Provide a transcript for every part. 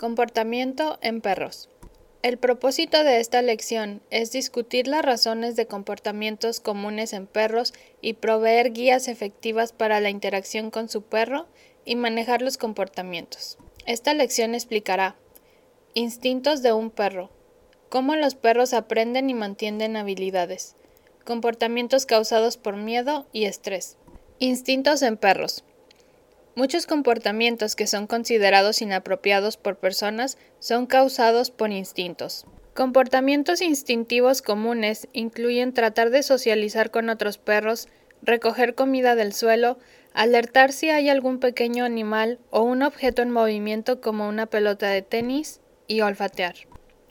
Comportamiento en perros. El propósito de esta lección es discutir las razones de comportamientos comunes en perros y proveer guías efectivas para la interacción con su perro y manejar los comportamientos. Esta lección explicará instintos de un perro, cómo los perros aprenden y mantienen habilidades, comportamientos causados por miedo y estrés, instintos en perros. Muchos comportamientos que son considerados inapropiados por personas son causados por instintos. Comportamientos instintivos comunes incluyen tratar de socializar con otros perros, recoger comida del suelo, alertar si hay algún pequeño animal o un objeto en movimiento como una pelota de tenis y olfatear.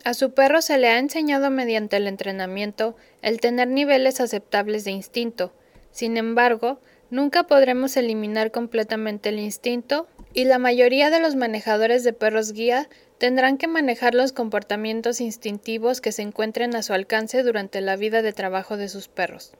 A su perro se le ha enseñado mediante el entrenamiento el tener niveles aceptables de instinto. Sin embargo, Nunca podremos eliminar completamente el instinto y la mayoría de los manejadores de perros guía tendrán que manejar los comportamientos instintivos que se encuentren a su alcance durante la vida de trabajo de sus perros.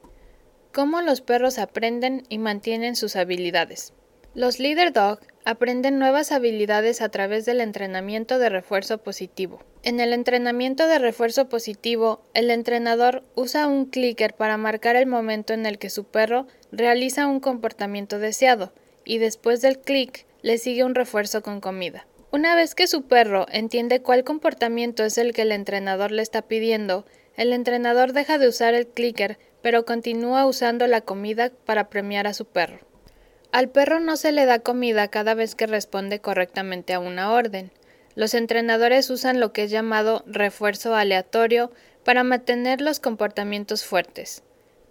¿Cómo los perros aprenden y mantienen sus habilidades? Los leader dog aprenden nuevas habilidades a través del entrenamiento de refuerzo positivo. En el entrenamiento de refuerzo positivo, el entrenador usa un clicker para marcar el momento en el que su perro realiza un comportamiento deseado, y después del clic le sigue un refuerzo con comida. Una vez que su perro entiende cuál comportamiento es el que el entrenador le está pidiendo, el entrenador deja de usar el clicker, pero continúa usando la comida para premiar a su perro. Al perro no se le da comida cada vez que responde correctamente a una orden. Los entrenadores usan lo que es llamado refuerzo aleatorio para mantener los comportamientos fuertes.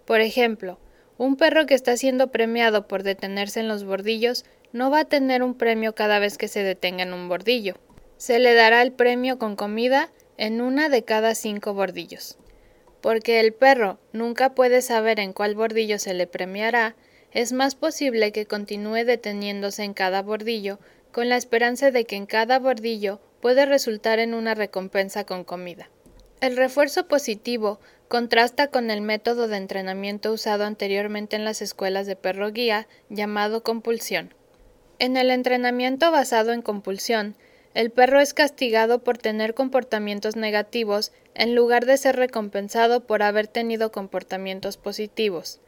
Por ejemplo, un perro que está siendo premiado por detenerse en los bordillos no va a tener un premio cada vez que se detenga en un bordillo. Se le dará el premio con comida en una de cada cinco bordillos. Porque el perro nunca puede saber en cuál bordillo se le premiará, es más posible que continúe deteniéndose en cada bordillo con la esperanza de que en cada bordillo puede resultar en una recompensa con comida. El refuerzo positivo contrasta con el método de entrenamiento usado anteriormente en las escuelas de perro guía llamado compulsión. En el entrenamiento basado en compulsión, el perro es castigado por tener comportamientos negativos en lugar de ser recompensado por haber tenido comportamientos positivos.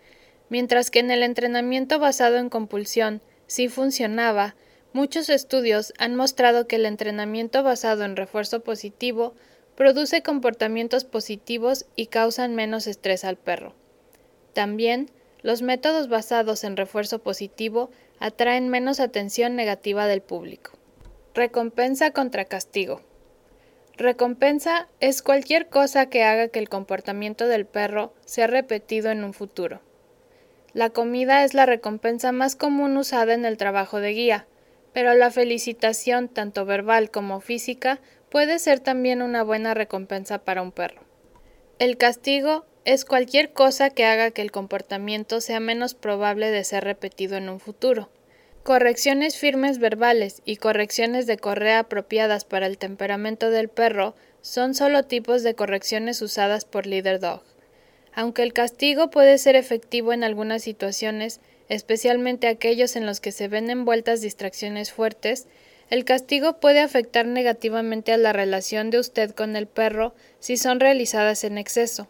Mientras que en el entrenamiento basado en compulsión sí funcionaba, muchos estudios han mostrado que el entrenamiento basado en refuerzo positivo produce comportamientos positivos y causan menos estrés al perro. También, los métodos basados en refuerzo positivo atraen menos atención negativa del público. Recompensa contra castigo. Recompensa es cualquier cosa que haga que el comportamiento del perro sea repetido en un futuro. La comida es la recompensa más común usada en el trabajo de guía, pero la felicitación, tanto verbal como física, puede ser también una buena recompensa para un perro. El castigo es cualquier cosa que haga que el comportamiento sea menos probable de ser repetido en un futuro. Correcciones firmes verbales y correcciones de correa apropiadas para el temperamento del perro son solo tipos de correcciones usadas por Leader Dog. Aunque el castigo puede ser efectivo en algunas situaciones, especialmente aquellos en los que se ven envueltas distracciones fuertes, el castigo puede afectar negativamente a la relación de usted con el perro si son realizadas en exceso.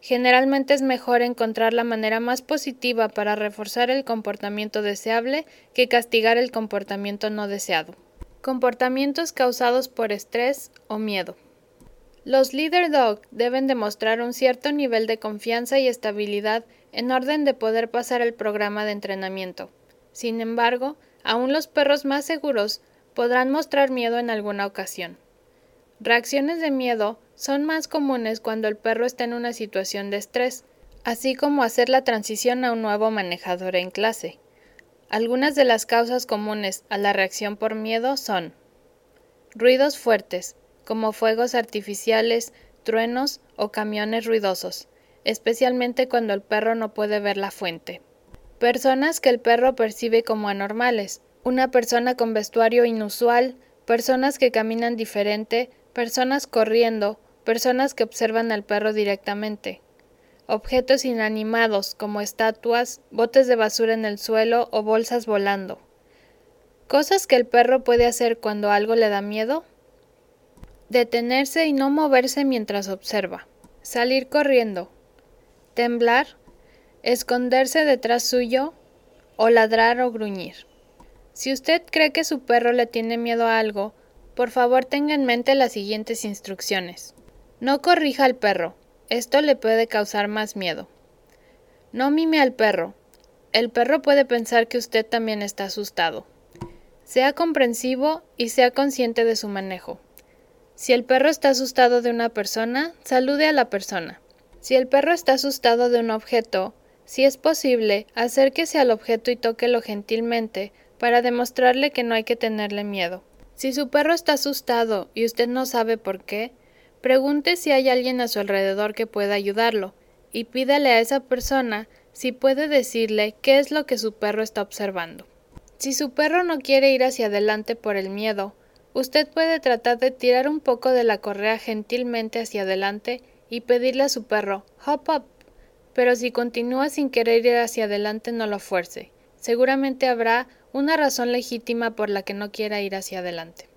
Generalmente es mejor encontrar la manera más positiva para reforzar el comportamiento deseable que castigar el comportamiento no deseado. Comportamientos causados por estrés o miedo. Los leader dog deben demostrar un cierto nivel de confianza y estabilidad en orden de poder pasar el programa de entrenamiento. Sin embargo, aún los perros más seguros podrán mostrar miedo en alguna ocasión. Reacciones de miedo son más comunes cuando el perro está en una situación de estrés, así como hacer la transición a un nuevo manejador en clase. Algunas de las causas comunes a la reacción por miedo son ruidos fuertes, como fuegos artificiales, truenos o camiones ruidosos, especialmente cuando el perro no puede ver la fuente. Personas que el perro percibe como anormales, una persona con vestuario inusual, personas que caminan diferente, personas corriendo, personas que observan al perro directamente. Objetos inanimados como estatuas, botes de basura en el suelo o bolsas volando. Cosas que el perro puede hacer cuando algo le da miedo Detenerse y no moverse mientras observa. Salir corriendo. Temblar. Esconderse detrás suyo. O ladrar o gruñir. Si usted cree que su perro le tiene miedo a algo, por favor tenga en mente las siguientes instrucciones. No corrija al perro. Esto le puede causar más miedo. No mime al perro. El perro puede pensar que usted también está asustado. Sea comprensivo y sea consciente de su manejo. Si el perro está asustado de una persona, salude a la persona. Si el perro está asustado de un objeto, si es posible, acérquese al objeto y tóquelo gentilmente para demostrarle que no hay que tenerle miedo. Si su perro está asustado y usted no sabe por qué, pregunte si hay alguien a su alrededor que pueda ayudarlo y pídale a esa persona si puede decirle qué es lo que su perro está observando. Si su perro no quiere ir hacia adelante por el miedo, usted puede tratar de tirar un poco de la correa gentilmente hacia adelante y pedirle a su perro hop up. Pero si continúa sin querer ir hacia adelante no lo fuerce. Seguramente habrá una razón legítima por la que no quiera ir hacia adelante.